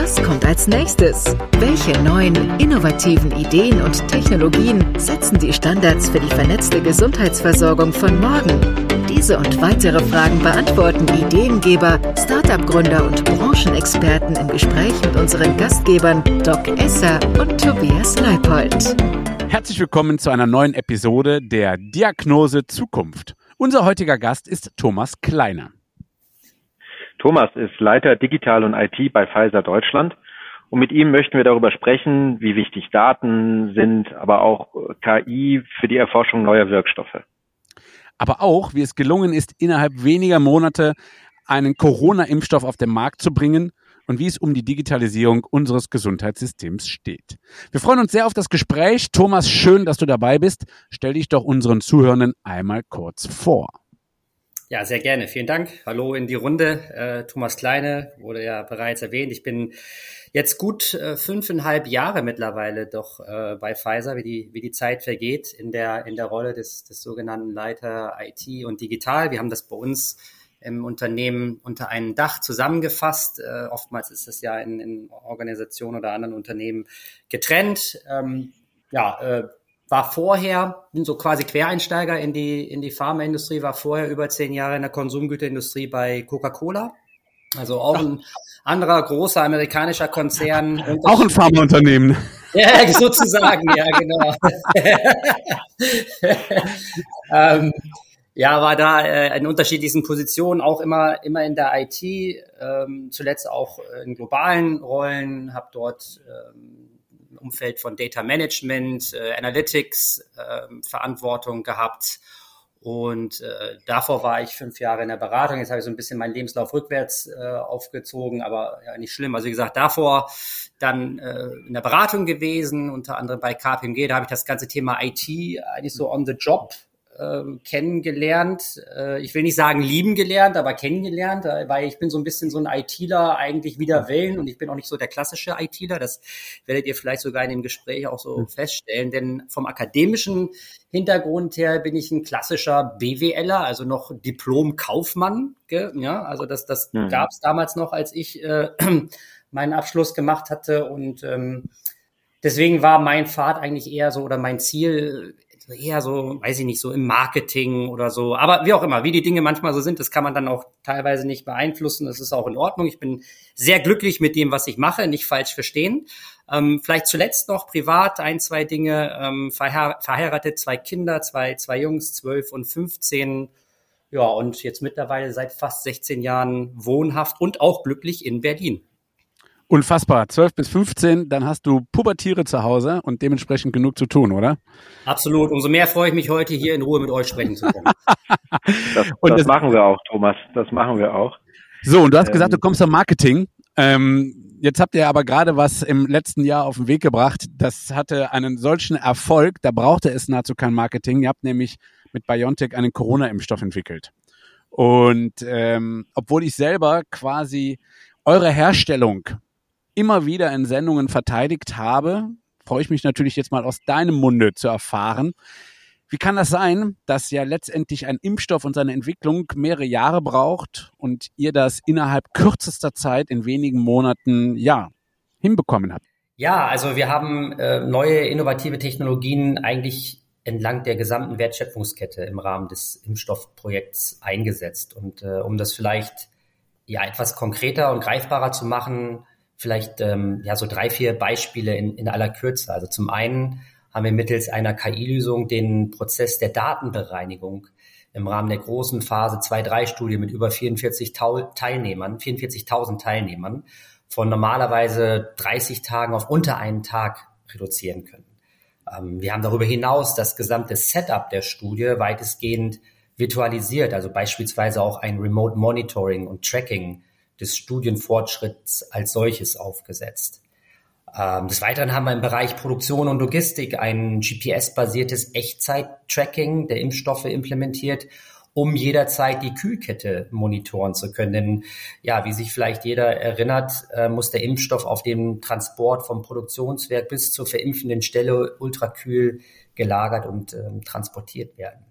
Was kommt als nächstes? Welche neuen, innovativen Ideen und Technologien setzen die Standards für die vernetzte Gesundheitsversorgung von morgen? Diese und weitere Fragen beantworten Ideengeber, Startup-Gründer und Branchenexperten im Gespräch mit unseren Gastgebern Doc Esser und Tobias Leipold. Herzlich willkommen zu einer neuen Episode der Diagnose Zukunft. Unser heutiger Gast ist Thomas Kleiner. Thomas ist Leiter Digital und IT bei Pfizer Deutschland. Und mit ihm möchten wir darüber sprechen, wie wichtig Daten sind, aber auch KI für die Erforschung neuer Wirkstoffe aber auch, wie es gelungen ist, innerhalb weniger Monate einen Corona-Impfstoff auf den Markt zu bringen und wie es um die Digitalisierung unseres Gesundheitssystems steht. Wir freuen uns sehr auf das Gespräch. Thomas, schön, dass du dabei bist. Stell dich doch unseren Zuhörenden einmal kurz vor. Ja, sehr gerne. Vielen Dank. Hallo in die Runde. Äh, Thomas Kleine wurde ja bereits erwähnt. Ich bin jetzt gut äh, fünfeinhalb Jahre mittlerweile doch äh, bei Pfizer, wie die, wie die Zeit vergeht, in der, in der Rolle des, des sogenannten Leiter IT und Digital. Wir haben das bei uns im Unternehmen unter einem Dach zusammengefasst. Äh, oftmals ist das ja in, in Organisationen oder anderen Unternehmen getrennt. Ähm, ja, äh, war vorher, bin so quasi Quereinsteiger in die, in die Pharmaindustrie, war vorher über zehn Jahre in der Konsumgüterindustrie bei Coca-Cola. Also auch ein anderer großer amerikanischer Konzern. Auch ein Pharmaunternehmen. Ja, sozusagen, ja, genau. ähm, ja, war da äh, in unterschiedlichsten Positionen, auch immer, immer in der IT, ähm, zuletzt auch in globalen Rollen, habe dort ähm, Umfeld von Data Management, äh, Analytics äh, Verantwortung gehabt und äh, davor war ich fünf Jahre in der Beratung. Jetzt habe ich so ein bisschen meinen Lebenslauf rückwärts äh, aufgezogen, aber ja, nicht schlimm. Also wie gesagt, davor dann äh, in der Beratung gewesen, unter anderem bei KPMG. Da habe ich das ganze Thema IT eigentlich so on the job äh, kennengelernt. Äh, ich will nicht sagen lieben gelernt, aber kennengelernt, äh, weil ich bin so ein bisschen so ein ITler eigentlich wieder Willen und ich bin auch nicht so der klassische ITler. Das werdet ihr vielleicht sogar in dem Gespräch auch so feststellen, denn vom akademischen Hintergrund her bin ich ein klassischer BWLer, also noch Diplom-Kaufmann. Ja, also das, das mhm. gab es damals noch, als ich äh, meinen Abschluss gemacht hatte und ähm, deswegen war mein Pfad eigentlich eher so oder mein Ziel eher so, weiß ich nicht, so im Marketing oder so. Aber wie auch immer, wie die Dinge manchmal so sind, das kann man dann auch teilweise nicht beeinflussen. Das ist auch in Ordnung. Ich bin sehr glücklich mit dem, was ich mache, nicht falsch verstehen. Ähm, vielleicht zuletzt noch privat ein, zwei Dinge. Ähm, verheir verheiratet, zwei Kinder, zwei, zwei Jungs, zwölf und fünfzehn. Ja, und jetzt mittlerweile seit fast 16 Jahren wohnhaft und auch glücklich in Berlin. Unfassbar. 12 bis 15, dann hast du Pubertiere zu Hause und dementsprechend genug zu tun, oder? Absolut. Umso mehr freue ich mich heute hier in Ruhe mit euch sprechen zu können. das, und das, das machen wir auch, Thomas. Das machen wir auch. So, und du hast ähm, gesagt, du kommst zum Marketing. Ähm, jetzt habt ihr aber gerade was im letzten Jahr auf den Weg gebracht. Das hatte einen solchen Erfolg, da brauchte es nahezu kein Marketing. Ihr habt nämlich mit BioNTech einen Corona-Impfstoff entwickelt. Und ähm, obwohl ich selber quasi eure Herstellung immer wieder in Sendungen verteidigt habe, freue ich mich natürlich jetzt mal aus deinem Munde zu erfahren. Wie kann das sein, dass ja letztendlich ein Impfstoff und seine Entwicklung mehrere Jahre braucht und ihr das innerhalb kürzester Zeit in wenigen Monaten ja hinbekommen habt? Ja, also wir haben äh, neue innovative Technologien eigentlich entlang der gesamten Wertschöpfungskette im Rahmen des Impfstoffprojekts eingesetzt. Und äh, um das vielleicht ja etwas konkreter und greifbarer zu machen, vielleicht ähm, ja so drei, vier Beispiele in, in aller Kürze. Also zum einen haben wir mittels einer KI-Lösung den Prozess der Datenbereinigung im Rahmen der großen Phase 2-3-Studie mit über 44.000 Teilnehmern, 44.000 Teilnehmern von normalerweise 30 Tagen auf unter einen Tag reduzieren können. Ähm, wir haben darüber hinaus das gesamte Setup der Studie weitestgehend virtualisiert, also beispielsweise auch ein Remote Monitoring und Tracking des Studienfortschritts als solches aufgesetzt. Ähm, des Weiteren haben wir im Bereich Produktion und Logistik ein GPS-basiertes Echtzeit-Tracking der Impfstoffe implementiert um jederzeit die Kühlkette monitoren zu können. Denn ja, wie sich vielleicht jeder erinnert, äh, muss der Impfstoff auf dem Transport vom Produktionswerk bis zur verimpfenden Stelle ultrakühl gelagert und ähm, transportiert werden.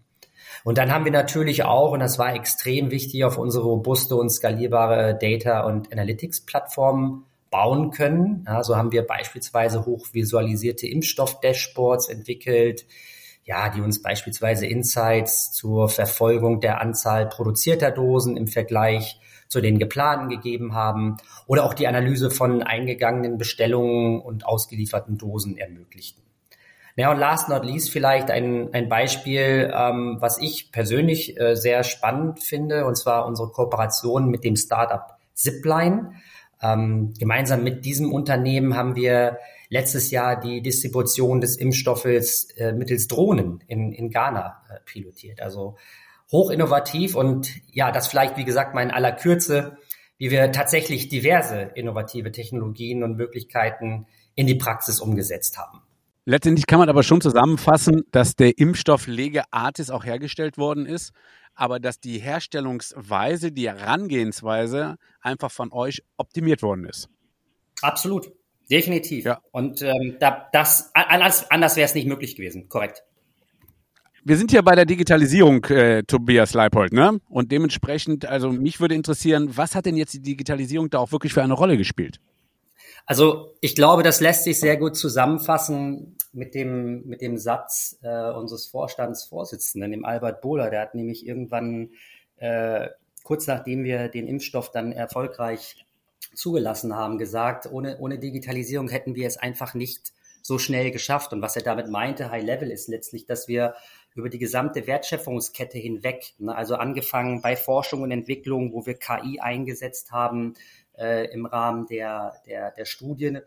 Und dann haben wir natürlich auch, und das war extrem wichtig, auf unsere robuste und skalierbare Data- und Analytics-Plattform bauen können. Ja, so haben wir beispielsweise hochvisualisierte Impfstoff-Dashboards entwickelt, ja, die uns beispielsweise Insights zur Verfolgung der Anzahl produzierter Dosen im Vergleich zu den geplanten gegeben haben oder auch die Analyse von eingegangenen Bestellungen und ausgelieferten Dosen ermöglichten. Ja, und last not least vielleicht ein, ein Beispiel, ähm, was ich persönlich äh, sehr spannend finde, und zwar unsere Kooperation mit dem Startup Zipline. Ähm, gemeinsam mit diesem Unternehmen haben wir letztes Jahr die Distribution des Impfstoffes äh, mittels Drohnen in, in Ghana äh, pilotiert. Also hoch innovativ und ja, das vielleicht, wie gesagt, mal in aller Kürze, wie wir tatsächlich diverse innovative Technologien und Möglichkeiten in die Praxis umgesetzt haben. Letztendlich kann man aber schon zusammenfassen, dass der Impfstoff Lege Artis auch hergestellt worden ist, aber dass die Herstellungsweise, die Herangehensweise einfach von euch optimiert worden ist. Absolut, definitiv. Ja. Und ähm, da, das anders, anders wäre es nicht möglich gewesen, korrekt. Wir sind ja bei der Digitalisierung, äh, Tobias Leipold, ne? Und dementsprechend, also mich würde interessieren, was hat denn jetzt die Digitalisierung da auch wirklich für eine Rolle gespielt? Also ich glaube, das lässt sich sehr gut zusammenfassen mit dem, mit dem Satz äh, unseres Vorstandsvorsitzenden, dem Albert Bohler. Der hat nämlich irgendwann, äh, kurz nachdem wir den Impfstoff dann erfolgreich zugelassen haben, gesagt, ohne, ohne Digitalisierung hätten wir es einfach nicht so schnell geschafft. Und was er damit meinte, High Level, ist letztlich, dass wir über die gesamte Wertschöpfungskette hinweg, ne, also angefangen bei Forschung und Entwicklung, wo wir KI eingesetzt haben, äh, im Rahmen der, der, der Studien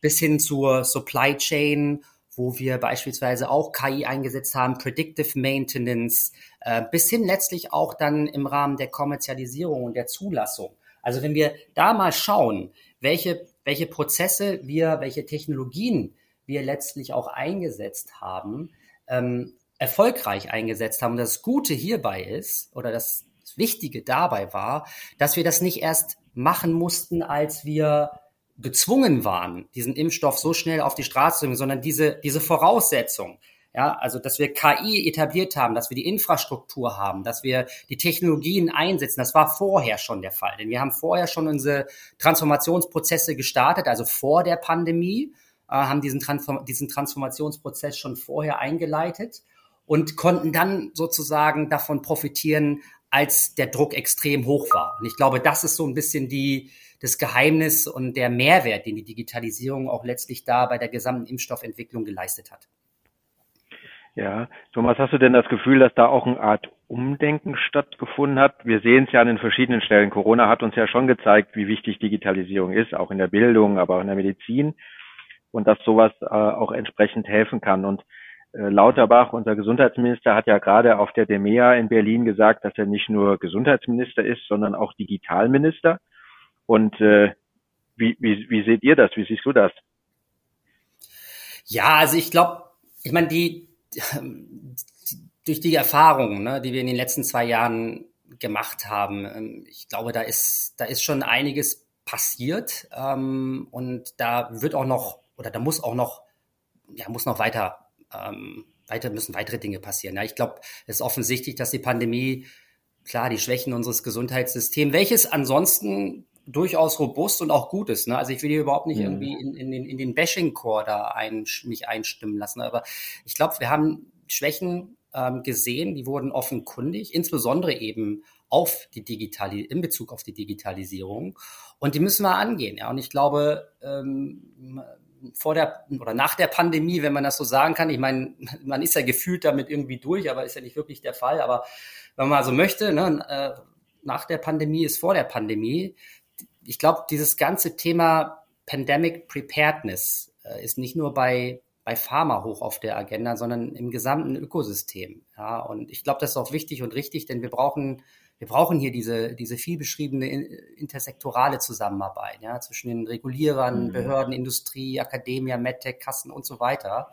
bis hin zur Supply Chain, wo wir beispielsweise auch KI eingesetzt haben, Predictive Maintenance, äh, bis hin letztlich auch dann im Rahmen der Kommerzialisierung und der Zulassung. Also wenn wir da mal schauen, welche, welche Prozesse wir, welche Technologien wir letztlich auch eingesetzt haben, ähm, erfolgreich eingesetzt haben. Und das Gute hierbei ist, oder das Wichtige dabei war, dass wir das nicht erst machen mussten, als wir gezwungen waren, diesen Impfstoff so schnell auf die Straße zu bringen, sondern diese, diese Voraussetzung, ja, also, dass wir KI etabliert haben, dass wir die Infrastruktur haben, dass wir die Technologien einsetzen, das war vorher schon der Fall. Denn wir haben vorher schon unsere Transformationsprozesse gestartet, also vor der Pandemie, äh, haben diesen, Transform diesen Transformationsprozess schon vorher eingeleitet und konnten dann sozusagen davon profitieren, als der Druck extrem hoch war. Und ich glaube, das ist so ein bisschen die, das Geheimnis und der Mehrwert, den die Digitalisierung auch letztlich da bei der gesamten Impfstoffentwicklung geleistet hat. Ja, Thomas, hast du denn das Gefühl, dass da auch eine Art Umdenken stattgefunden hat? Wir sehen es ja an den verschiedenen Stellen. Corona hat uns ja schon gezeigt, wie wichtig Digitalisierung ist, auch in der Bildung, aber auch in der Medizin und dass sowas äh, auch entsprechend helfen kann. Und Lauterbach, unser Gesundheitsminister, hat ja gerade auf der DEMEA in Berlin gesagt, dass er nicht nur Gesundheitsminister ist, sondern auch Digitalminister. Und äh, wie, wie, wie seht ihr das? Wie siehst du das? Ja, also ich glaube, ich meine, die, die, durch die Erfahrungen, ne, die wir in den letzten zwei Jahren gemacht haben, ähm, ich glaube, da ist, da ist schon einiges passiert ähm, und da wird auch noch oder da muss auch noch, ja, muss noch weiter ähm, weiter müssen weitere Dinge passieren. Ja, ich glaube, es ist offensichtlich, dass die Pandemie, klar, die Schwächen unseres Gesundheitssystems, welches ansonsten durchaus robust und auch gut ist. Ne? Also ich will hier überhaupt nicht mhm. irgendwie in, in den, in den Bashing-Core da ein, mich einstimmen lassen. Aber ich glaube, wir haben Schwächen ähm, gesehen, die wurden offenkundig, insbesondere eben auf die Digitali in Bezug auf die Digitalisierung. Und die müssen wir angehen. Ja? Und ich glaube, ähm, vor der oder nach der Pandemie, wenn man das so sagen kann. Ich meine, man ist ja gefühlt damit irgendwie durch, aber ist ja nicht wirklich der Fall. Aber wenn man so möchte, ne, äh, nach der Pandemie ist vor der Pandemie. Ich glaube, dieses ganze Thema Pandemic Preparedness äh, ist nicht nur bei bei Pharma hoch auf der Agenda, sondern im gesamten Ökosystem. Ja, und ich glaube, das ist auch wichtig und richtig, denn wir brauchen wir brauchen hier diese, diese viel beschriebene intersektorale Zusammenarbeit ja, zwischen den Regulierern, mhm. Behörden, Industrie, Akademie, MedTech, Kassen und so weiter.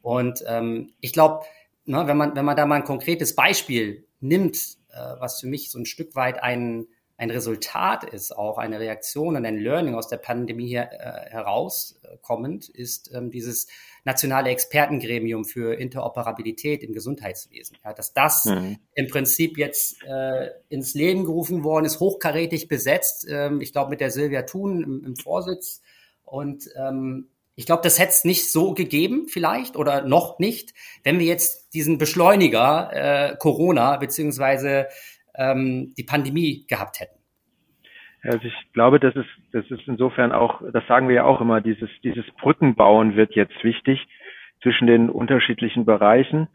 Und ähm, ich glaube, ne, wenn, man, wenn man da mal ein konkretes Beispiel nimmt, äh, was für mich so ein Stück weit ein, ein Resultat ist, auch eine Reaktion und ein Learning aus der Pandemie her, äh, herauskommend, ist ähm, dieses nationale Expertengremium für Interoperabilität im Gesundheitswesen. Ja, dass das mhm. im Prinzip jetzt äh, ins Leben gerufen worden ist, hochkarätig besetzt. Ähm, ich glaube mit der Silvia Thun im, im Vorsitz. Und ähm, ich glaube, das hätte es nicht so gegeben, vielleicht oder noch nicht, wenn wir jetzt diesen Beschleuniger äh, Corona beziehungsweise ähm, die Pandemie gehabt hätten. Also ich glaube, das ist, das ist insofern auch, das sagen wir ja auch immer, dieses, dieses Brückenbauen wird jetzt wichtig zwischen den unterschiedlichen Bereichen.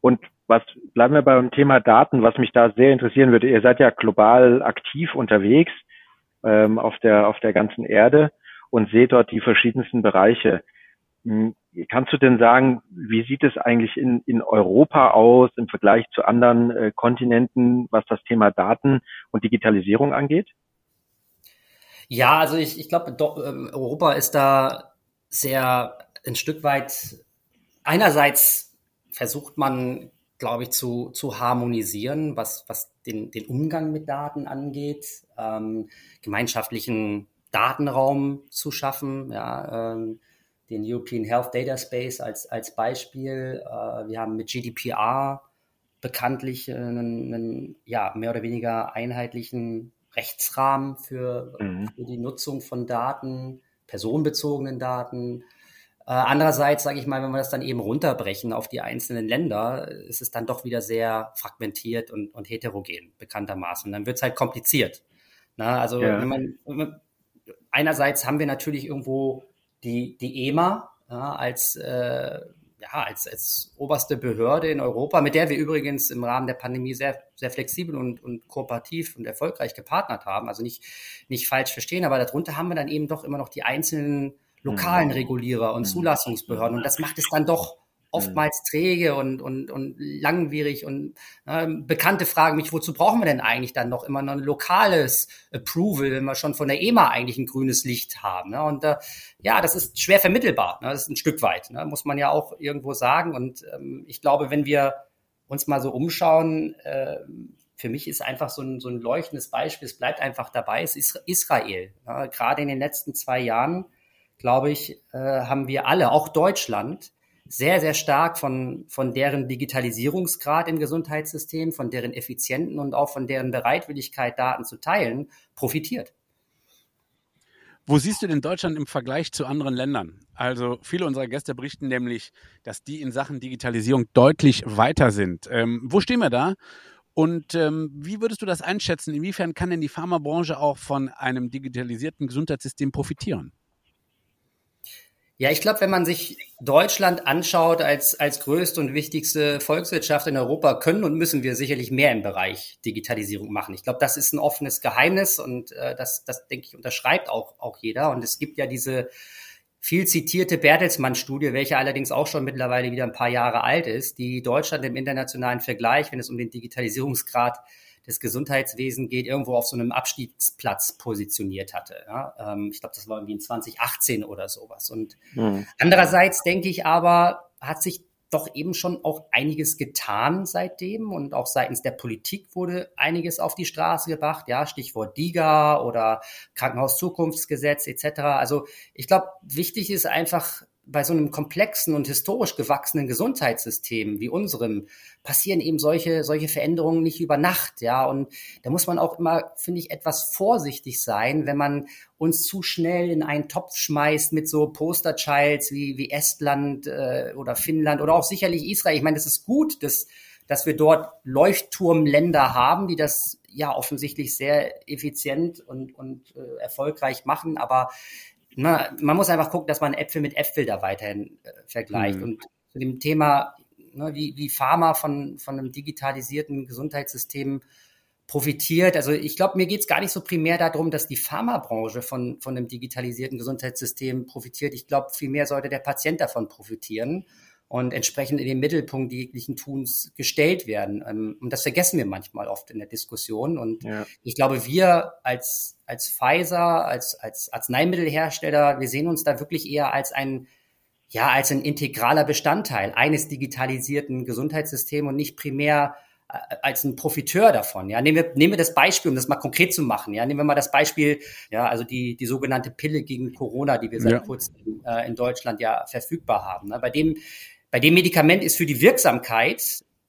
Und was bleiben wir beim Thema Daten, was mich da sehr interessieren würde. Ihr seid ja global aktiv unterwegs ähm, auf der auf der ganzen Erde und sehe dort die verschiedensten Bereiche. Hm, kannst du denn sagen, wie sieht es eigentlich in, in Europa aus im Vergleich zu anderen äh, Kontinenten, was das Thema Daten und Digitalisierung angeht? Ja, also ich, ich glaube, ähm, Europa ist da sehr ein Stück weit, einerseits versucht man, glaube ich, zu, zu harmonisieren, was, was den, den Umgang mit Daten angeht, ähm, gemeinschaftlichen Datenraum zu schaffen, ja, ähm, den European Health Data Space als, als Beispiel. Äh, wir haben mit GDPR bekanntlich einen, einen ja, mehr oder weniger einheitlichen Rechtsrahmen für, mhm. für die Nutzung von Daten, personenbezogenen Daten. Äh, andererseits, sage ich mal, wenn wir das dann eben runterbrechen auf die einzelnen Länder, ist es dann doch wieder sehr fragmentiert und, und heterogen, bekanntermaßen. Dann wird es halt kompliziert. Na, also ja. wenn man, wenn man einerseits haben wir natürlich irgendwo die, die EMA ja, als, äh, ja, als, als oberste Behörde in Europa, mit der wir übrigens im Rahmen der Pandemie sehr, sehr flexibel und, und kooperativ und erfolgreich gepartnert haben. Also nicht, nicht falsch verstehen, aber darunter haben wir dann eben doch immer noch die einzelnen lokalen mhm. Regulierer und mhm. Zulassungsbehörden. Und das macht es dann doch oftmals träge und, und, und langwierig und äh, bekannte fragen mich, wozu brauchen wir denn eigentlich dann noch immer noch ein lokales Approval, wenn wir schon von der EMA eigentlich ein grünes Licht haben. Ne? Und äh, ja, das ist schwer vermittelbar, ne? das ist ein Stück weit, ne? muss man ja auch irgendwo sagen. Und ähm, ich glaube, wenn wir uns mal so umschauen, äh, für mich ist einfach so ein, so ein leuchtendes Beispiel, es bleibt einfach dabei, es ist Israel. Ne? Gerade in den letzten zwei Jahren, glaube ich, äh, haben wir alle, auch Deutschland, sehr, sehr stark von, von deren Digitalisierungsgrad im Gesundheitssystem, von deren Effizienten und auch von deren Bereitwilligkeit, Daten zu teilen, profitiert. Wo siehst du denn Deutschland im Vergleich zu anderen Ländern? Also viele unserer Gäste berichten nämlich, dass die in Sachen Digitalisierung deutlich weiter sind. Ähm, wo stehen wir da? Und ähm, wie würdest du das einschätzen? Inwiefern kann denn die Pharmabranche auch von einem digitalisierten Gesundheitssystem profitieren? Ja, ich glaube, wenn man sich Deutschland anschaut als, als größte und wichtigste Volkswirtschaft in Europa, können und müssen wir sicherlich mehr im Bereich Digitalisierung machen. Ich glaube, das ist ein offenes Geheimnis und äh, das, das, denke ich, unterschreibt auch, auch jeder. Und es gibt ja diese viel zitierte Bertelsmann-Studie, welche allerdings auch schon mittlerweile wieder ein paar Jahre alt ist, die Deutschland im internationalen Vergleich, wenn es um den Digitalisierungsgrad des Gesundheitswesens geht, irgendwo auf so einem Abstiegsplatz positioniert hatte. Ja? Ähm, ich glaube, das war irgendwie in 2018 oder sowas. Und mhm. andererseits denke ich aber, hat sich doch eben schon auch einiges getan seitdem und auch seitens der Politik wurde einiges auf die Straße gebracht, ja, Stichwort DIGA oder Krankenhauszukunftsgesetz etc. Also ich glaube, wichtig ist einfach bei so einem komplexen und historisch gewachsenen Gesundheitssystem wie unserem passieren eben solche, solche Veränderungen nicht über Nacht, ja. Und da muss man auch immer, finde ich, etwas vorsichtig sein, wenn man uns zu schnell in einen Topf schmeißt mit so Posterchilds wie, wie Estland äh, oder Finnland oder auch sicherlich Israel. Ich meine, das ist gut, dass, dass wir dort Leuchtturmländer haben, die das ja offensichtlich sehr effizient und, und äh, erfolgreich machen, aber na, man muss einfach gucken, dass man Äpfel mit Äpfel da weiterhin äh, vergleicht. Mhm. Und zu dem Thema, ne, wie, wie Pharma von, von einem digitalisierten Gesundheitssystem profitiert. Also ich glaube, mir geht es gar nicht so primär darum, dass die Pharmabranche von, von einem digitalisierten Gesundheitssystem profitiert. Ich glaube, vielmehr sollte der Patient davon profitieren und entsprechend in den Mittelpunkt jeglichen Tuns gestellt werden. Ähm, und das vergessen wir manchmal oft in der Diskussion. Und ja. ich glaube, wir als, als Pfizer, als, als Arzneimittelhersteller, wir sehen uns da wirklich eher als ein, ja, als ein integraler Bestandteil eines digitalisierten Gesundheitssystems und nicht primär als ein Profiteur davon. Ja, nehmen wir, nehmen wir das Beispiel, um das mal konkret zu machen. Ja, nehmen wir mal das Beispiel, ja, also die, die sogenannte Pille gegen Corona, die wir seit ja. kurzem äh, in Deutschland ja verfügbar haben. Ne? Bei dem, bei dem Medikament ist für die Wirksamkeit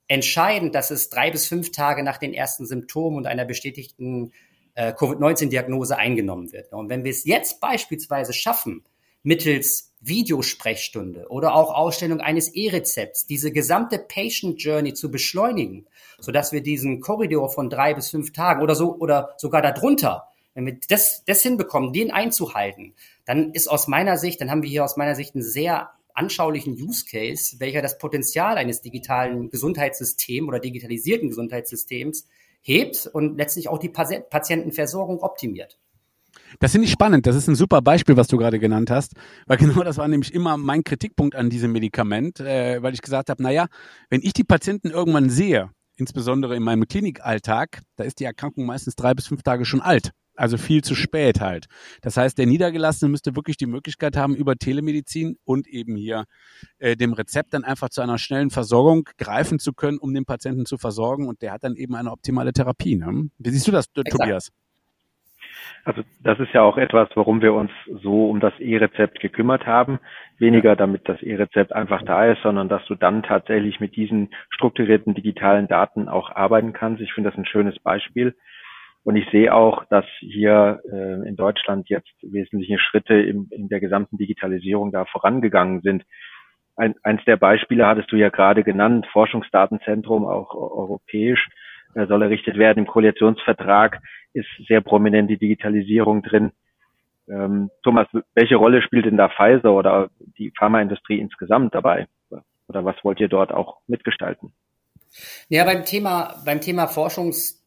entscheidend, dass es drei bis fünf Tage nach den ersten Symptomen und einer bestätigten äh, Covid-19-Diagnose eingenommen wird. Und wenn wir es jetzt beispielsweise schaffen, mittels Videosprechstunde oder auch Ausstellung eines E-Rezepts diese gesamte Patient Journey zu beschleunigen, sodass wir diesen Korridor von drei bis fünf Tagen oder so oder sogar darunter, wenn wir das, das hinbekommen, den einzuhalten, dann ist aus meiner Sicht, dann haben wir hier aus meiner Sicht einen sehr anschaulichen Use Case, welcher das Potenzial eines digitalen Gesundheitssystems oder digitalisierten Gesundheitssystems hebt und letztlich auch die Patientenversorgung optimiert. Das finde ich spannend. Das ist ein super Beispiel, was du gerade genannt hast, weil genau das war nämlich immer mein Kritikpunkt an diesem Medikament, äh, weil ich gesagt habe, naja, wenn ich die Patienten irgendwann sehe, insbesondere in meinem Klinikalltag, da ist die Erkrankung meistens drei bis fünf Tage schon alt. Also viel zu spät halt. Das heißt, der Niedergelassene müsste wirklich die Möglichkeit haben, über Telemedizin und eben hier äh, dem Rezept dann einfach zu einer schnellen Versorgung greifen zu können, um den Patienten zu versorgen. Und der hat dann eben eine optimale Therapie. Ne? Wie siehst du das, Exakt. Tobias? Also das ist ja auch etwas, warum wir uns so um das E-Rezept gekümmert haben. Weniger damit das E-Rezept einfach da ist, sondern dass du dann tatsächlich mit diesen strukturierten digitalen Daten auch arbeiten kannst. Ich finde das ein schönes Beispiel. Und ich sehe auch, dass hier äh, in Deutschland jetzt wesentliche Schritte im, in der gesamten Digitalisierung da vorangegangen sind. Ein, eins der Beispiele hattest du ja gerade genannt, Forschungsdatenzentrum, auch europäisch, äh, soll errichtet werden. Im Koalitionsvertrag ist sehr prominent die Digitalisierung drin. Ähm, Thomas, welche Rolle spielt denn da Pfizer oder die Pharmaindustrie insgesamt dabei? Oder was wollt ihr dort auch mitgestalten? Ja, beim Thema, beim Thema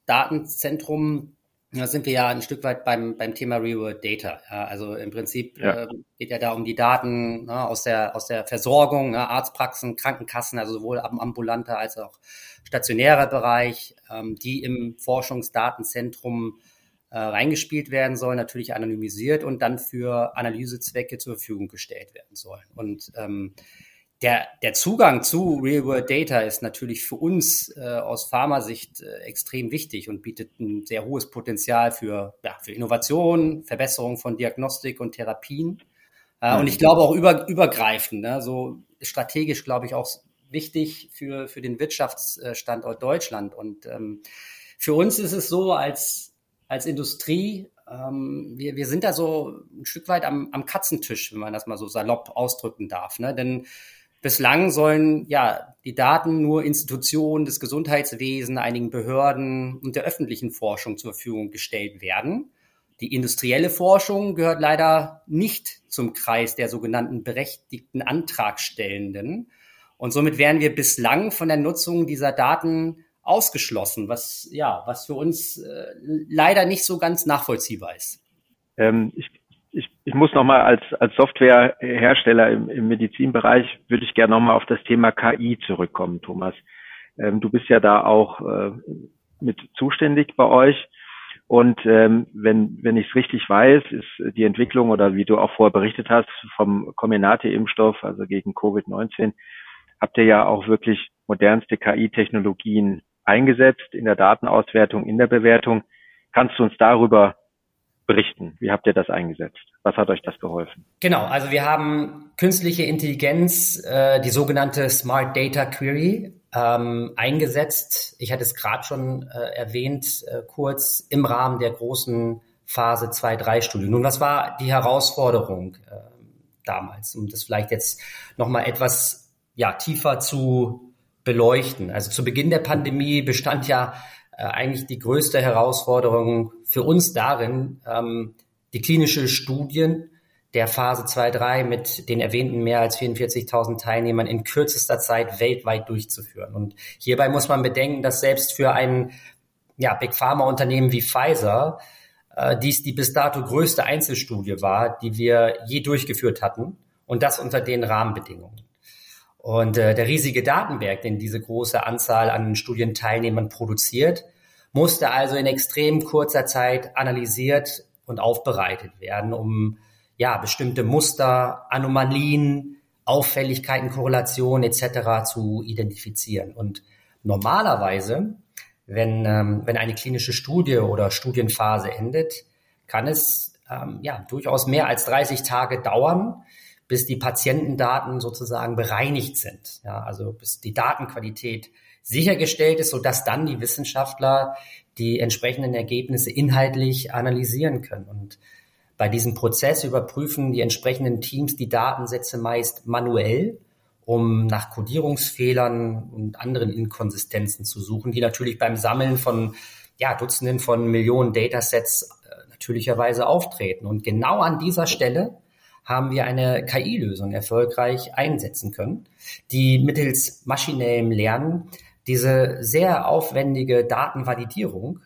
Forschungsdatenzentrum da sind wir ja ein Stück weit beim, beim Thema Real-World Data. Ja, also im Prinzip ja. äh, geht ja da um die Daten ne, aus, der, aus der Versorgung, ne, Arztpraxen, Krankenkassen, also sowohl am ambulanter als auch stationärer Bereich, ähm, die im Forschungsdatenzentrum äh, reingespielt werden sollen, natürlich anonymisiert und dann für Analysezwecke zur Verfügung gestellt werden sollen. Und ähm, der, der Zugang zu Real-World Data ist natürlich für uns äh, aus Pharmasicht äh, extrem wichtig und bietet ein sehr hohes Potenzial für, ja, für Innovation, Verbesserung von Diagnostik und Therapien. Äh, und ich glaube auch über, übergreifend, ne, so strategisch glaube ich auch wichtig für, für den Wirtschaftsstandort Deutschland. Und ähm, für uns ist es so als, als Industrie, ähm, wir, wir sind da so ein Stück weit am, am Katzentisch, wenn man das mal so salopp ausdrücken darf. Ne? Denn Bislang sollen ja die Daten nur Institutionen des Gesundheitswesens, einigen Behörden und der öffentlichen Forschung zur Verfügung gestellt werden. Die industrielle Forschung gehört leider nicht zum Kreis der sogenannten berechtigten Antragstellenden. Und somit wären wir bislang von der Nutzung dieser Daten ausgeschlossen, was ja, was für uns äh, leider nicht so ganz nachvollziehbar ist. Ähm, ich ich, ich muss nochmal als, als Softwarehersteller im, im Medizinbereich, würde ich gerne nochmal auf das Thema KI zurückkommen, Thomas. Ähm, du bist ja da auch äh, mit zuständig bei euch. Und ähm, wenn, wenn ich es richtig weiß, ist die Entwicklung oder wie du auch vorher berichtet hast vom Comirnaty-Impfstoff, also gegen Covid-19, habt ihr ja auch wirklich modernste KI-Technologien eingesetzt in der Datenauswertung, in der Bewertung. Kannst du uns darüber berichten. Wie habt ihr das eingesetzt? Was hat euch das geholfen? Genau, also wir haben künstliche Intelligenz, äh, die sogenannte Smart Data Query, ähm, eingesetzt. Ich hatte es gerade schon äh, erwähnt, äh, kurz im Rahmen der großen Phase 2-3-Studie. Nun, was war die Herausforderung äh, damals, um das vielleicht jetzt nochmal etwas ja, tiefer zu beleuchten? Also zu Beginn der Pandemie bestand ja eigentlich die größte Herausforderung für uns darin, ähm, die klinische Studien der Phase 2-3 mit den erwähnten mehr als 44.000 Teilnehmern in kürzester Zeit weltweit durchzuführen. Und hierbei muss man bedenken, dass selbst für ein ja, Big Pharma Unternehmen wie Pfizer äh, dies die bis dato größte Einzelstudie war, die wir je durchgeführt hatten und das unter den Rahmenbedingungen. Und äh, der riesige Datenberg, den diese große Anzahl an Studienteilnehmern produziert, musste also in extrem kurzer Zeit analysiert und aufbereitet werden, um ja bestimmte Muster, Anomalien, Auffälligkeiten, Korrelationen etc. zu identifizieren. Und normalerweise wenn, ähm, wenn eine klinische Studie oder Studienphase endet, kann es ähm, ja durchaus mehr als 30 Tage dauern, bis die Patientendaten sozusagen bereinigt sind. Ja, also bis die Datenqualität sichergestellt ist, sodass dann die Wissenschaftler die entsprechenden Ergebnisse inhaltlich analysieren können. Und bei diesem Prozess überprüfen die entsprechenden Teams die Datensätze meist manuell, um nach Codierungsfehlern und anderen Inkonsistenzen zu suchen, die natürlich beim Sammeln von ja, Dutzenden von Millionen Datasets äh, natürlicherweise auftreten. Und genau an dieser Stelle haben wir eine KI-Lösung erfolgreich einsetzen können, die mittels maschinellem Lernen diese sehr aufwendige Datenvalidierung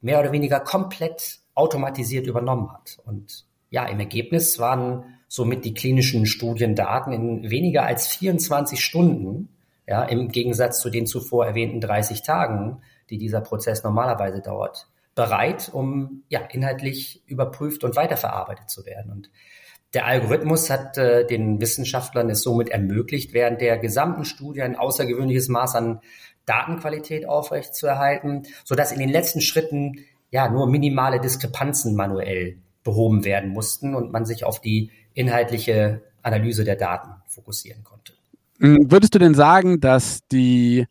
mehr oder weniger komplett automatisiert übernommen hat. Und ja, im Ergebnis waren somit die klinischen Studiendaten in weniger als 24 Stunden, ja, im Gegensatz zu den zuvor erwähnten 30 Tagen, die dieser Prozess normalerweise dauert, bereit, um ja, inhaltlich überprüft und weiterverarbeitet zu werden. Und der Algorithmus hat äh, den Wissenschaftlern es somit ermöglicht, während der gesamten Studie ein außergewöhnliches Maß an Datenqualität aufrechtzuerhalten, sodass in den letzten Schritten ja nur minimale Diskrepanzen manuell behoben werden mussten und man sich auf die inhaltliche Analyse der Daten fokussieren konnte. Hm, würdest du denn sagen, dass die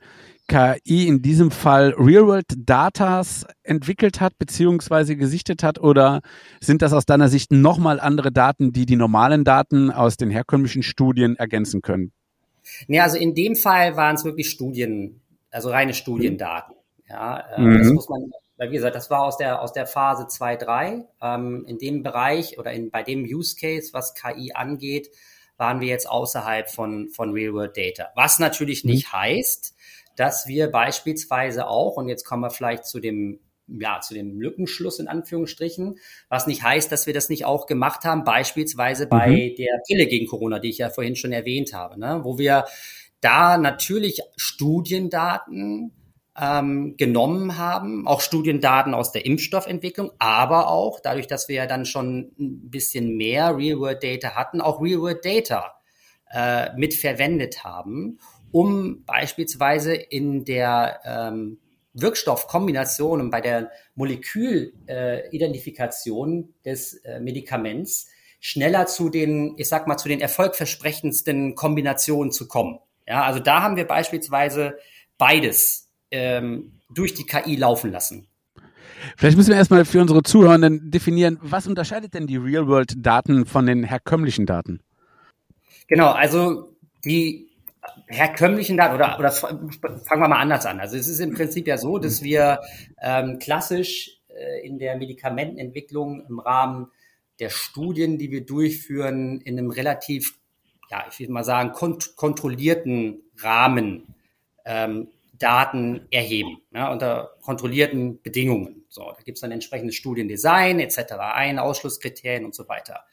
KI in diesem Fall Real-World-Datas entwickelt hat beziehungsweise gesichtet hat oder sind das aus deiner Sicht nochmal andere Daten, die die normalen Daten aus den herkömmlichen Studien ergänzen können? Nee, also in dem Fall waren es wirklich Studien, also reine Studiendaten. Ja, äh, mhm. das muss man, weil wie gesagt, das war aus der aus der Phase 2, 3. Ähm, in dem Bereich oder in, bei dem Use Case, was KI angeht, waren wir jetzt außerhalb von, von Real-World Data. Was natürlich mhm. nicht heißt, dass wir beispielsweise auch, und jetzt kommen wir vielleicht zu dem ja, zu dem Lückenschluss in Anführungsstrichen, was nicht heißt, dass wir das nicht auch gemacht haben, beispielsweise bei mhm. der Pille gegen Corona, die ich ja vorhin schon erwähnt habe, ne? wo wir da natürlich Studiendaten ähm, genommen haben, auch Studiendaten aus der Impfstoffentwicklung, aber auch dadurch, dass wir ja dann schon ein bisschen mehr Real-World-Data hatten, auch Real-World-Data äh, mit verwendet haben, um beispielsweise in der ähm, Wirkstoffkombination und bei der Molekülidentifikation äh, des äh, Medikaments schneller zu den, ich sag mal, zu den erfolgversprechendsten Kombinationen zu kommen. Ja, also da haben wir beispielsweise beides ähm, durch die KI laufen lassen. Vielleicht müssen wir erstmal für unsere Zuhörenden definieren, was unterscheidet denn die Real-World-Daten von den herkömmlichen Daten? Genau, also die herkömmlichen Daten oder, oder fangen wir mal anders an. Also es ist im Prinzip ja so, dass wir ähm, klassisch äh, in der Medikamentenentwicklung im Rahmen der Studien, die wir durchführen, in einem relativ, ja, ich will mal sagen, kont kontrollierten Rahmen ähm, Daten erheben, ne, unter kontrollierten Bedingungen. So, da gibt es dann entsprechendes Studiendesign etc., Ein-, Ausschlusskriterien und so weiter.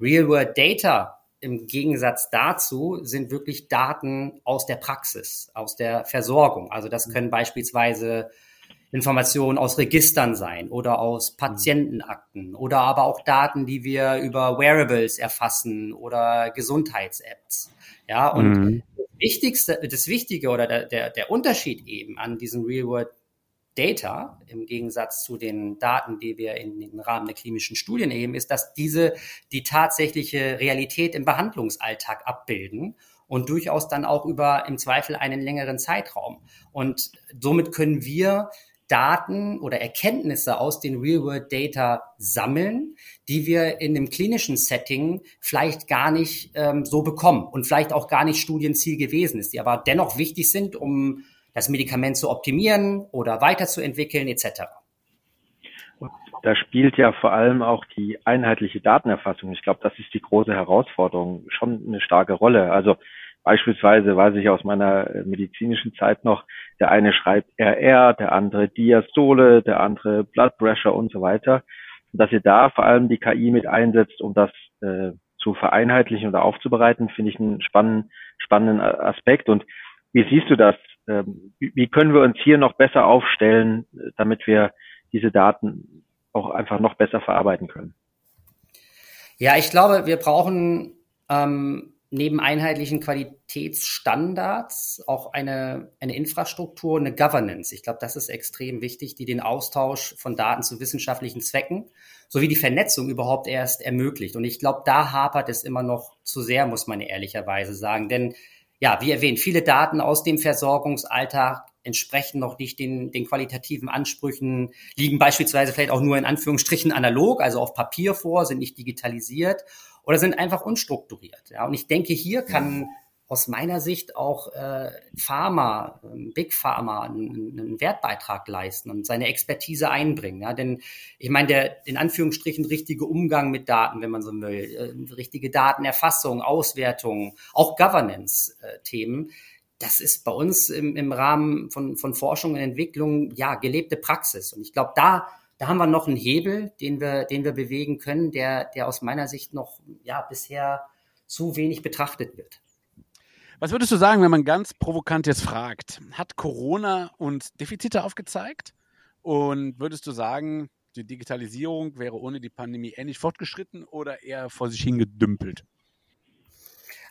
Real-World Data im Gegensatz dazu sind wirklich Daten aus der Praxis, aus der Versorgung. Also das können beispielsweise Informationen aus Registern sein oder aus Patientenakten oder aber auch Daten, die wir über Wearables erfassen oder Gesundheits-Apps. Ja, und mhm. das Wichtigste, das Wichtige oder der, der, der Unterschied eben an diesen Real-World Data im Gegensatz zu den Daten, die wir in, im Rahmen der klinischen Studien erheben, ist, dass diese die tatsächliche Realität im Behandlungsalltag abbilden und durchaus dann auch über im Zweifel einen längeren Zeitraum. Und somit können wir Daten oder Erkenntnisse aus den Real-World Data sammeln, die wir in einem klinischen Setting vielleicht gar nicht ähm, so bekommen und vielleicht auch gar nicht Studienziel gewesen ist, die aber dennoch wichtig sind, um das Medikament zu optimieren oder weiterzuentwickeln etc. Da spielt ja vor allem auch die einheitliche Datenerfassung. Ich glaube, das ist die große Herausforderung, schon eine starke Rolle. Also beispielsweise weiß ich aus meiner medizinischen Zeit noch, der eine schreibt RR, der andere Diastole, der andere Blood Pressure und so weiter. Und dass ihr da vor allem die KI mit einsetzt, um das äh, zu vereinheitlichen oder aufzubereiten, finde ich einen spannenden, spannenden Aspekt. Und wie siehst du das? Ähm, wie können wir uns hier noch besser aufstellen, damit wir diese Daten auch einfach noch besser verarbeiten können? Ja, ich glaube, wir brauchen ähm, neben einheitlichen Qualitätsstandards auch eine, eine Infrastruktur, eine Governance. Ich glaube, das ist extrem wichtig, die den Austausch von Daten zu wissenschaftlichen Zwecken sowie die Vernetzung überhaupt erst ermöglicht. Und ich glaube, da hapert es immer noch zu sehr, muss man ehrlicherweise sagen. Denn ja, wie erwähnt, viele Daten aus dem Versorgungsalltag entsprechen noch nicht den, den qualitativen Ansprüchen, liegen beispielsweise vielleicht auch nur in Anführungsstrichen analog, also auf Papier vor, sind nicht digitalisiert oder sind einfach unstrukturiert. Ja, und ich denke, hier kann aus meiner Sicht auch äh, Pharma, ähm, Big Pharma einen, einen Wertbeitrag leisten und seine Expertise einbringen. Ja, denn ich meine, der in Anführungsstrichen richtige Umgang mit Daten, wenn man so will, äh, richtige Datenerfassung, Auswertung, auch Governance-Themen, äh, das ist bei uns im, im Rahmen von, von Forschung und Entwicklung ja gelebte Praxis. Und ich glaube, da da haben wir noch einen Hebel, den wir, den wir bewegen können, der, der aus meiner Sicht noch ja, bisher zu wenig betrachtet wird. Was würdest du sagen, wenn man ganz provokant jetzt fragt? Hat Corona uns Defizite aufgezeigt? Und würdest du sagen, die Digitalisierung wäre ohne die Pandemie ähnlich fortgeschritten oder eher vor sich hingedümpelt?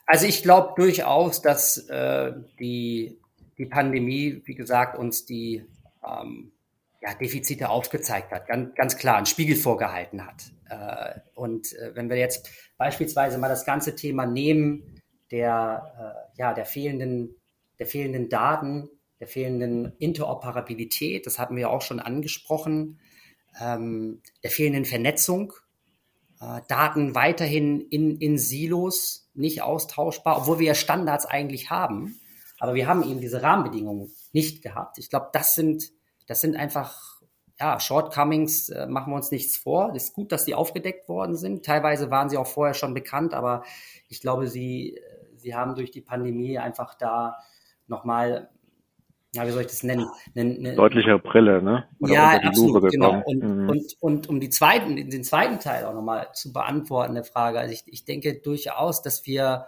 Also ich glaube durchaus, dass äh, die, die Pandemie, wie gesagt, uns die ähm, ja, Defizite aufgezeigt hat, ganz, ganz klar einen Spiegel vorgehalten hat. Äh, und äh, wenn wir jetzt beispielsweise mal das ganze Thema nehmen der, äh, ja, der fehlenden, der fehlenden Daten, der fehlenden Interoperabilität, das hatten wir auch schon angesprochen, ähm, der fehlenden Vernetzung, Daten weiterhin in, in Silos, nicht austauschbar, obwohl wir ja Standards eigentlich haben. Aber wir haben eben diese Rahmenbedingungen nicht gehabt. Ich glaube, das sind das sind einfach ja, Shortcomings, äh, machen wir uns nichts vor. Es ist gut, dass sie aufgedeckt worden sind. Teilweise waren sie auch vorher schon bekannt, aber ich glaube, sie, äh, sie haben durch die Pandemie einfach da nochmal, ja, wie soll ich das nennen? Eine, eine Deutlichere Brille, ne? Oder ja, absolut, genau. Und, mhm. und, und um die zweiten, den zweiten Teil auch nochmal zu beantworten, der Frage. Also ich, ich denke durchaus, dass wir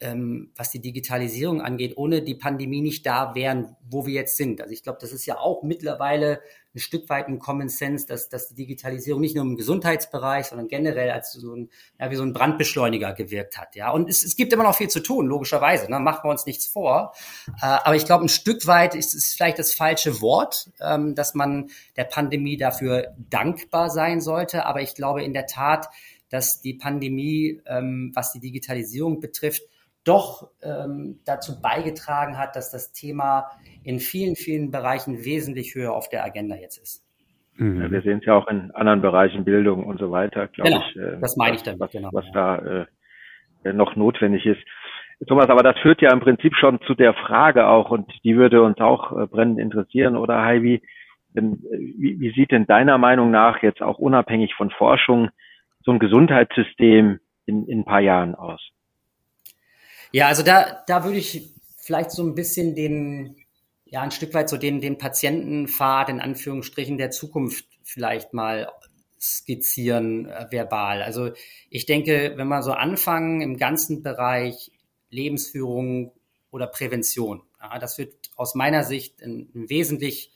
ähm, was die Digitalisierung angeht, ohne die Pandemie nicht da wären, wo wir jetzt sind. Also ich glaube, das ist ja auch mittlerweile ein Stück weit ein Common Sense, dass, dass die Digitalisierung nicht nur im Gesundheitsbereich, sondern generell als so ein, ja, wie so ein Brandbeschleuniger gewirkt hat. Ja, und es, es gibt immer noch viel zu tun, logischerweise. Ne? Machen wir uns nichts vor. Äh, aber ich glaube, ein Stück weit ist es vielleicht das falsche Wort, ähm, dass man der Pandemie dafür dankbar sein sollte. Aber ich glaube in der Tat, dass die Pandemie, ähm, was die Digitalisierung betrifft, doch ähm, dazu beigetragen hat, dass das Thema in vielen, vielen Bereichen wesentlich höher auf der Agenda jetzt ist. Mhm. Ja, wir sehen es ja auch in anderen Bereichen, Bildung und so weiter, glaube genau, ich. Äh, das meine ich damit, was, genau. Was da äh, noch notwendig ist. Thomas, aber das führt ja im Prinzip schon zu der Frage auch, und die würde uns auch äh, brennend interessieren, oder Heidi, denn, äh, wie, wie sieht denn deiner Meinung nach jetzt auch unabhängig von Forschung so ein Gesundheitssystem in, in ein paar Jahren aus? Ja, also da, da würde ich vielleicht so ein bisschen den, ja, ein Stück weit so den, den Patientenpfad in Anführungsstrichen der Zukunft vielleicht mal skizzieren äh, verbal. Also ich denke, wenn wir so anfangen im ganzen Bereich Lebensführung oder Prävention, ja, das wird aus meiner Sicht einen, wesentlich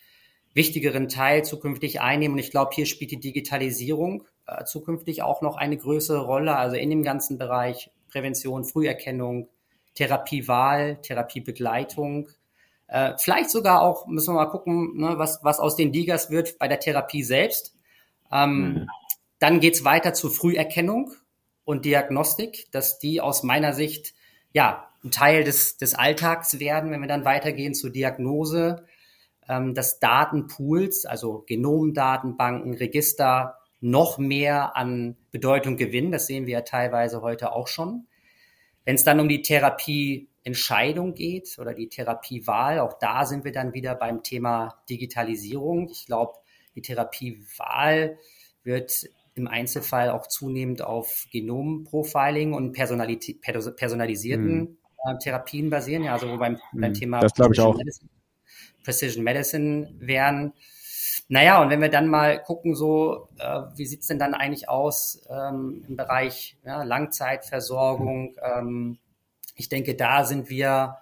wichtigeren Teil zukünftig einnehmen. Und ich glaube, hier spielt die Digitalisierung äh, zukünftig auch noch eine größere Rolle. Also in dem ganzen Bereich Prävention, Früherkennung, Therapiewahl, Therapiebegleitung. Äh, vielleicht sogar auch, müssen wir mal gucken, ne, was, was aus den Digas wird bei der Therapie selbst. Ähm, mhm. Dann geht's weiter zur Früherkennung und Diagnostik, dass die aus meiner Sicht ja ein Teil des, des Alltags werden, wenn wir dann weitergehen zur Diagnose, ähm, dass Datenpools, also Genomdatenbanken, Register noch mehr an Bedeutung gewinnen. Das sehen wir ja teilweise heute auch schon. Wenn es dann um die Therapieentscheidung geht oder die Therapiewahl, auch da sind wir dann wieder beim Thema Digitalisierung. Ich glaube, die Therapiewahl wird im Einzelfall auch zunehmend auf Genomprofiling und personalisierten mhm. Therapien basieren. Ja, also beim, beim Thema das Precision, ich auch. Medicine, Precision Medicine wären. Naja, und wenn wir dann mal gucken, so, äh, wie sieht's denn dann eigentlich aus ähm, im Bereich ja, Langzeitversorgung? Ähm, ich denke, da sind wir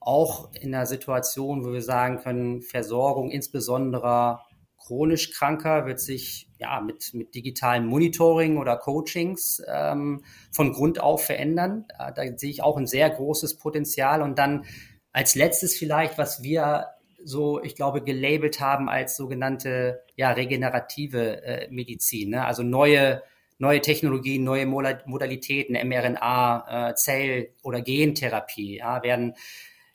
auch in einer Situation, wo wir sagen können, Versorgung insbesondere chronisch Kranker wird sich ja mit, mit digitalen Monitoring oder Coachings ähm, von Grund auf verändern. Da, da sehe ich auch ein sehr großes Potenzial. Und dann als letztes vielleicht, was wir so, ich glaube, gelabelt haben als sogenannte ja, regenerative äh, Medizin. Ne? Also neue, neue Technologien, neue Modalitäten, mRNA, äh, Zell- oder Gentherapie ja, werden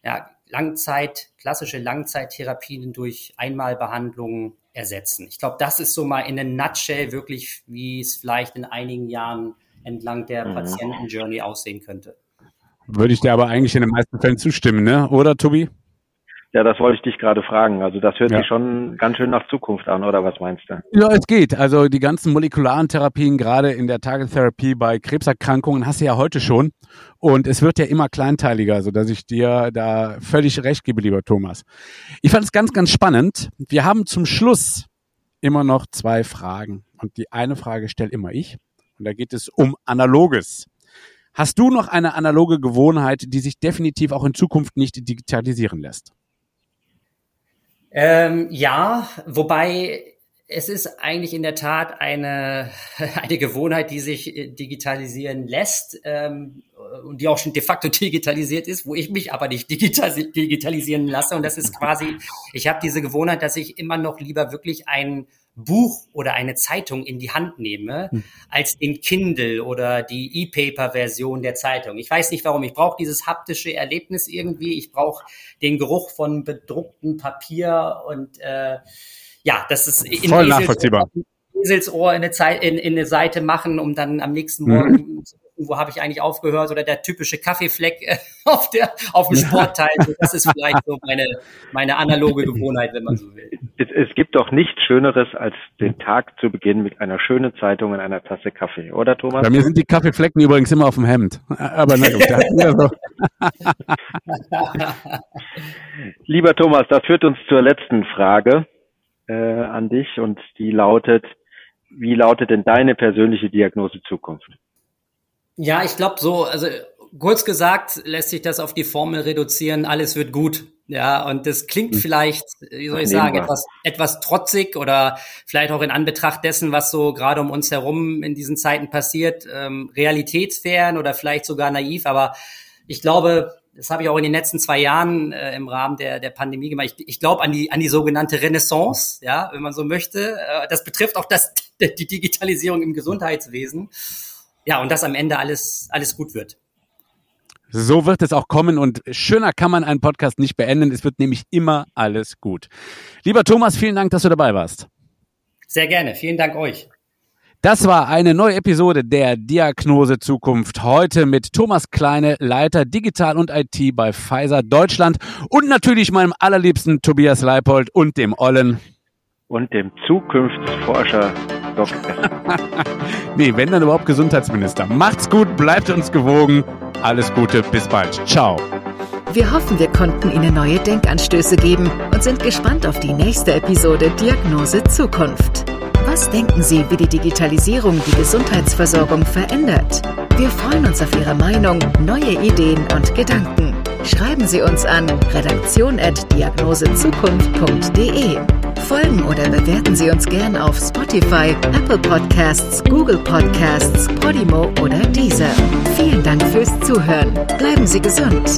ja, Langzeit, klassische Langzeittherapien durch Einmalbehandlungen ersetzen. Ich glaube, das ist so mal in a nutshell wirklich, wie es vielleicht in einigen Jahren entlang der mhm. Patientenjourney aussehen könnte. Würde ich dir aber eigentlich in den meisten Fällen zustimmen, ne? oder Tobi? Ja, das wollte ich dich gerade fragen. Also das hört ja. sich schon ganz schön nach Zukunft an, oder was meinst du? Ja, es geht. Also die ganzen molekularen Therapien, gerade in der Target-Therapie bei Krebserkrankungen, hast du ja heute schon. Und es wird ja immer kleinteiliger, so dass ich dir da völlig recht gebe, lieber Thomas. Ich fand es ganz, ganz spannend. Wir haben zum Schluss immer noch zwei Fragen. Und die eine Frage stellt immer ich. Und da geht es um Analoges. Hast du noch eine analoge Gewohnheit, die sich definitiv auch in Zukunft nicht digitalisieren lässt? Ähm, ja, wobei es ist eigentlich in der Tat eine, eine Gewohnheit, die sich äh, digitalisieren lässt ähm, und die auch schon de facto digitalisiert ist, wo ich mich aber nicht digitalisieren lasse. Und das ist quasi, ich habe diese Gewohnheit, dass ich immer noch lieber wirklich ein Buch oder eine Zeitung in die Hand nehme, hm. als den Kindle oder die E-Paper-Version der Zeitung. Ich weiß nicht warum. Ich brauche dieses haptische Erlebnis irgendwie. Ich brauche den Geruch von bedrucktem Papier und äh, ja, das ist in voll nachvollziehbar. Eselsohr in eine, Zeit, in, in eine Seite machen, um dann am nächsten Morgen mhm wo habe ich eigentlich aufgehört oder der typische Kaffeefleck äh, auf der auf dem Sportteil. Das ist vielleicht so meine meine analoge Gewohnheit, wenn man so will. Es, es gibt doch nichts Schöneres, als den Tag zu beginnen mit einer schönen Zeitung und einer Tasse Kaffee, oder Thomas? Bei mir sind die Kaffeeflecken übrigens immer auf dem Hemd. Aber na gut, so. Lieber Thomas, das führt uns zur letzten Frage äh, an dich und die lautet: Wie lautet denn deine persönliche Diagnose Zukunft? Ja, ich glaube so, also kurz gesagt lässt sich das auf die Formel reduzieren, alles wird gut. Ja, und das klingt hm. vielleicht, wie soll ich sagen, etwas, etwas trotzig oder vielleicht auch in Anbetracht dessen, was so gerade um uns herum in diesen Zeiten passiert, ähm, realitätsfern oder vielleicht sogar naiv. Aber ich glaube, das habe ich auch in den letzten zwei Jahren äh, im Rahmen der, der Pandemie gemacht. Ich, ich glaube an die, an die sogenannte Renaissance, ja, wenn man so möchte. Äh, das betrifft auch das, die Digitalisierung im Gesundheitswesen ja, und dass am Ende alles, alles gut wird. So wird es auch kommen und schöner kann man einen Podcast nicht beenden. Es wird nämlich immer alles gut. Lieber Thomas, vielen Dank, dass du dabei warst. Sehr gerne. Vielen Dank euch. Das war eine neue Episode der Diagnose Zukunft. Heute mit Thomas Kleine, Leiter Digital und IT bei Pfizer Deutschland und natürlich meinem allerliebsten Tobias Leipold und dem Ollen. Und dem Zukunftsforscher Doc nee, wenn dann überhaupt Gesundheitsminister. Macht's gut, bleibt uns gewogen. Alles Gute, bis bald. Ciao. Wir hoffen, wir konnten Ihnen neue Denkanstöße geben und sind gespannt auf die nächste Episode Diagnose Zukunft. Was denken Sie, wie die Digitalisierung die Gesundheitsversorgung verändert? Wir freuen uns auf Ihre Meinung, neue Ideen und Gedanken. Schreiben Sie uns an redaktion.diagnosezukunft.de. Folgen oder bewerten Sie uns gern auf Spotify, Apple Podcasts, Google Podcasts, Podimo oder Deezer. Vielen Dank fürs Zuhören. Bleiben Sie gesund.